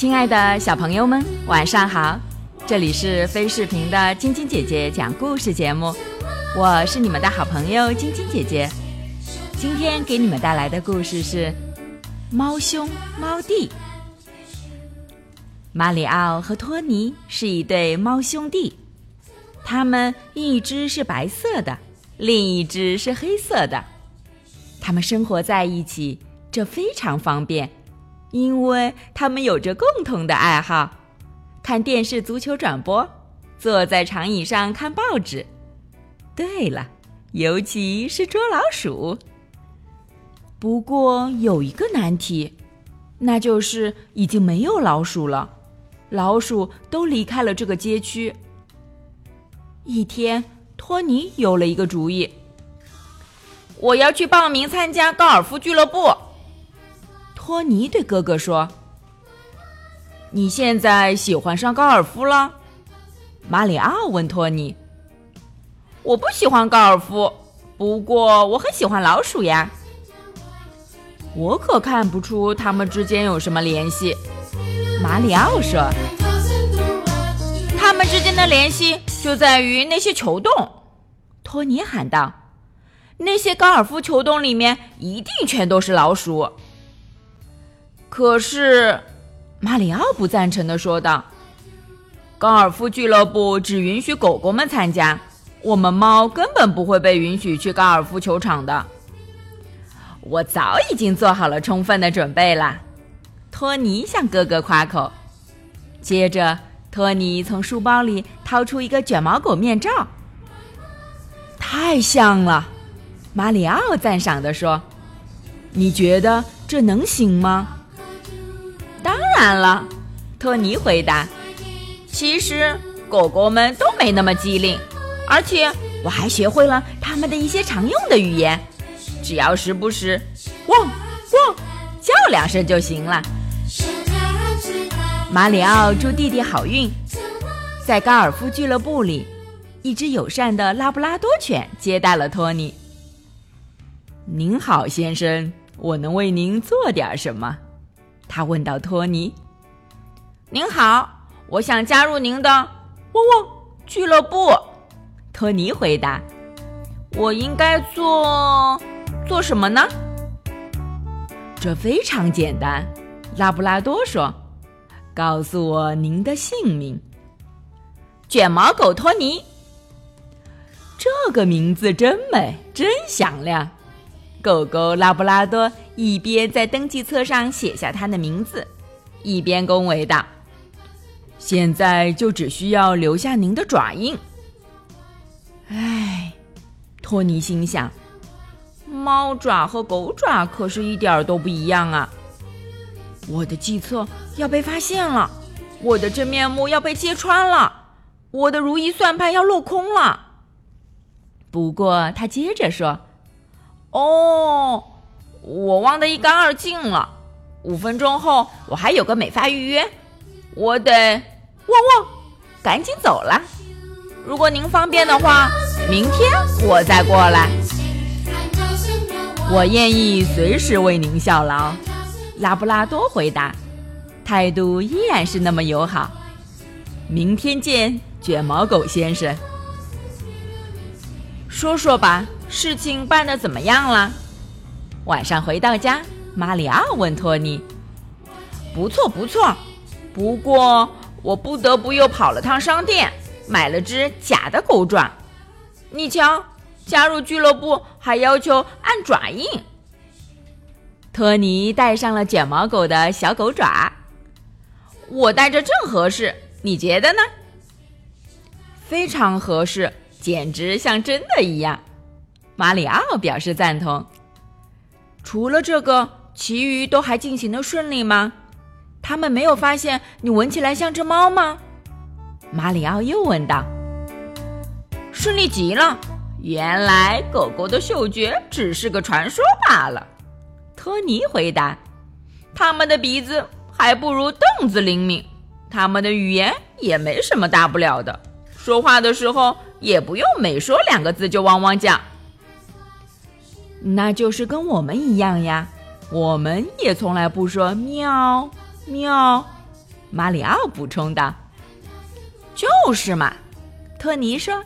亲爱的小朋友们，晚上好！这里是飞视频的晶晶姐姐讲故事节目，我是你们的好朋友晶晶姐姐。今天给你们带来的故事是《猫兄猫弟》。马里奥和托尼是一对猫兄弟，他们一只是白色的，另一只是黑色的。他们生活在一起，这非常方便，因为他们有着共同的爱好：看电视足球转播，坐在长椅上看报纸。对了，尤其是捉老鼠。不过有一个难题，那就是已经没有老鼠了。老鼠都离开了这个街区。一天，托尼有了一个主意：我要去报名参加高尔夫俱乐部。托尼对哥哥说：“你现在喜欢上高尔夫了？”马里奥问托尼：“我不喜欢高尔夫，不过我很喜欢老鼠呀。”我可看不出他们之间有什么联系。马里奥说：“他们之间的联系就在于那些球洞。”托尼喊道：“那些高尔夫球洞里面一定全都是老鼠。”可是，马里奥不赞成的说道：“高尔夫俱乐部只允许狗狗们参加，我们猫根本不会被允许去高尔夫球场的。”我早已经做好了充分的准备了。托尼向哥哥夸口，接着托尼从书包里掏出一个卷毛狗面罩，太像了。马里奥赞赏地说：“你觉得这能行吗？”“然了。”托尼回答。“其实狗狗们都没那么机灵，而且我还学会了它们的一些常用的语言，只要时不时汪汪叫两声就行了。”马里奥祝弟弟好运。在高尔夫俱乐部里，一只友善的拉布拉多犬接待了托尼。您好，先生，我能为您做点什么？他问到托尼。您好，我想加入您的汪汪俱乐部。托尼回答。我应该做做什么呢？这非常简单，拉布拉多说。告诉我您的姓名，卷毛狗托尼。这个名字真美，真响亮。狗狗拉布拉多一边在登记册上写下他的名字，一边恭维道：“现在就只需要留下您的爪印。”唉，托尼心想：“猫爪和狗爪可是一点都不一样啊。”我的计策要被发现了，我的真面目要被揭穿了，我的如意算盘要落空了。不过他接着说：“哦，我忘得一干二净了。五分钟后我还有个美发预约，我得汪汪，赶紧走了。如果您方便的话，明天我再过来。我愿意随时为您效劳。”拉布拉多回答，态度依然是那么友好。明天见，卷毛狗先生。说说吧，事情办得怎么样了？晚上回到家，马里奥问托尼：“不错，不错。不过我不得不又跑了趟商店，买了只假的狗爪。你瞧，加入俱乐部还要求按爪印。”托尼戴上了卷毛狗的小狗爪，我戴着正合适，你觉得呢？非常合适，简直像真的一样。马里奥表示赞同。除了这个，其余都还进行的顺利吗？他们没有发现你闻起来像只猫吗？马里奥又问道。顺利极了，原来狗狗的嗅觉只是个传说罢了。托尼回答：“他们的鼻子还不如凳子灵敏，他们的语言也没什么大不了的，说话的时候也不用每说两个字就汪汪叫。那就是跟我们一样呀，我们也从来不说喵喵马里奥补充道。“就是嘛。”托尼说，“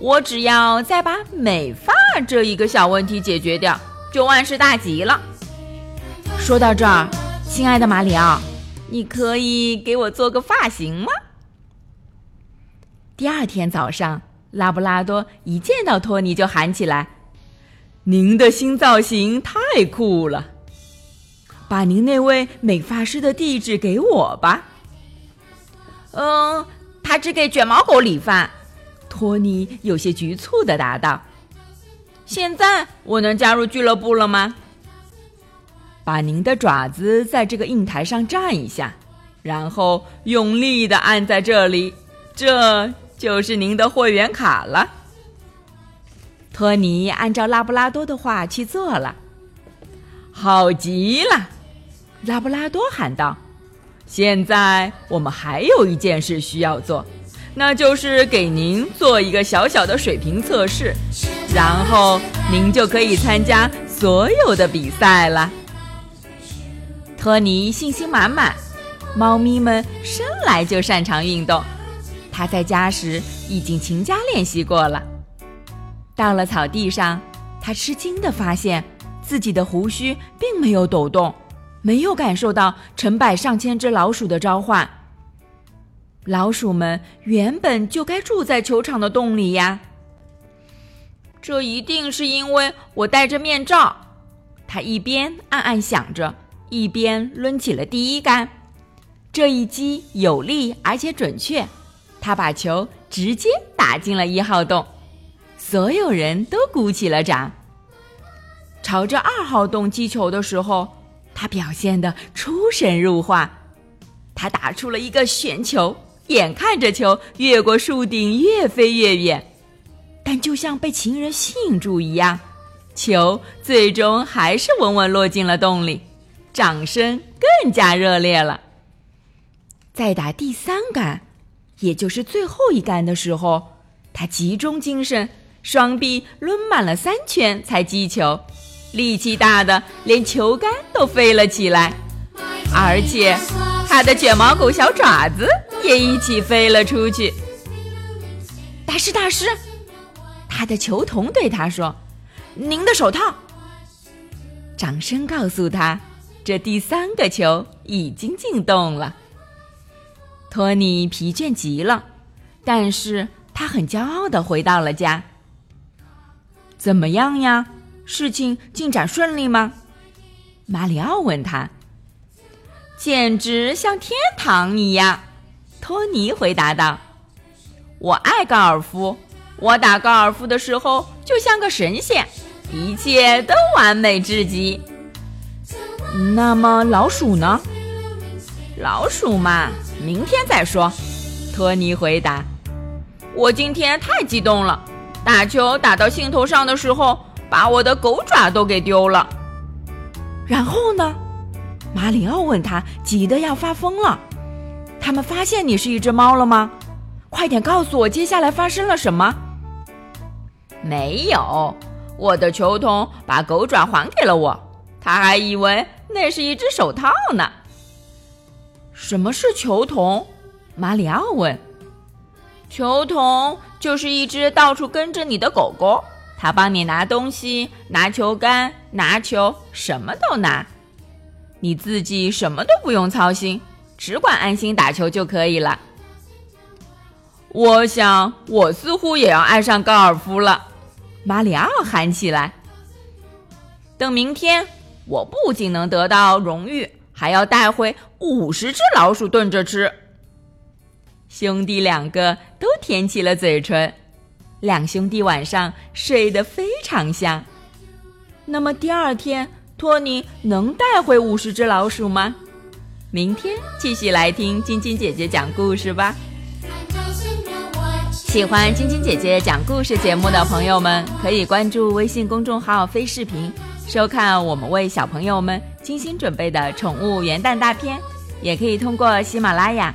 我只要再把美发这一个小问题解决掉，就万事大吉了。”说到这儿，亲爱的马里奥，你可以给我做个发型吗？第二天早上，拉布拉多一见到托尼就喊起来：“您的新造型太酷了！把您那位美发师的地址给我吧。”“嗯，他只给卷毛狗理发。”托尼有些局促的答道。“现在我能加入俱乐部了吗？”“把您的爪子在这个印台上站一下，然后用力的按在这里，这。”就是您的会员卡了。托尼按照拉布拉多的话去做了。好极了，拉布拉多喊道：“现在我们还有一件事需要做，那就是给您做一个小小的水平测试，然后您就可以参加所有的比赛了。”托尼信心满满，猫咪们生来就擅长运动。他在家时已经勤加练习过了。到了草地上，他吃惊地发现自己的胡须并没有抖动，没有感受到成百上千只老鼠的召唤。老鼠们原本就该住在球场的洞里呀。这一定是因为我戴着面罩。他一边暗暗想着，一边抡起了第一杆。这一击有力而且准确。他把球直接打进了一号洞，所有人都鼓起了掌。朝着二号洞击球的时候，他表现的出神入化。他打出了一个旋球，眼看着球越过树顶，越飞越远。但就像被情人吸引住一样，球最终还是稳稳落进了洞里。掌声更加热烈了。在打第三杆。也就是最后一杆的时候，他集中精神，双臂抡满了三圈才击球，力气大的连球杆都飞了起来，而且他的卷毛狗小爪子也一起飞了出去。大师，大师，他的球童对他说：“您的手套。”掌声告诉他，这第三个球已经进洞了。托尼疲倦极了，但是他很骄傲的回到了家。怎么样呀？事情进展顺利吗？马里奥问他。简直像天堂一样，托尼回答道。我爱高尔夫，我打高尔夫的时候就像个神仙，一切都完美至极。那么老鼠呢？老鼠嘛。明天再说，托尼回答。我今天太激动了，打球打到兴头上的时候，把我的狗爪都给丢了。然后呢？马里奥问他，急得要发疯了。他们发现你是一只猫了吗？快点告诉我，接下来发生了什么？没有，我的球童把狗爪还给了我，他还以为那是一只手套呢。什么是球童？马里奥问。球童就是一只到处跟着你的狗狗，它帮你拿东西、拿球杆、拿球，什么都拿。你自己什么都不用操心，只管安心打球就可以了。我想，我似乎也要爱上高尔夫了。马里奥喊起来。等明天，我不仅能得到荣誉。还要带回五十只老鼠炖着吃。兄弟两个都舔起了嘴唇，两兄弟晚上睡得非常香。那么第二天，托尼能带回五十只老鼠吗？明天继续来听晶晶姐姐讲故事吧。喜欢晶晶姐姐讲故事节目的朋友们，可以关注微信公众号“飞视频”。收看我们为小朋友们精心准备的宠物元旦大片，也可以通过喜马拉雅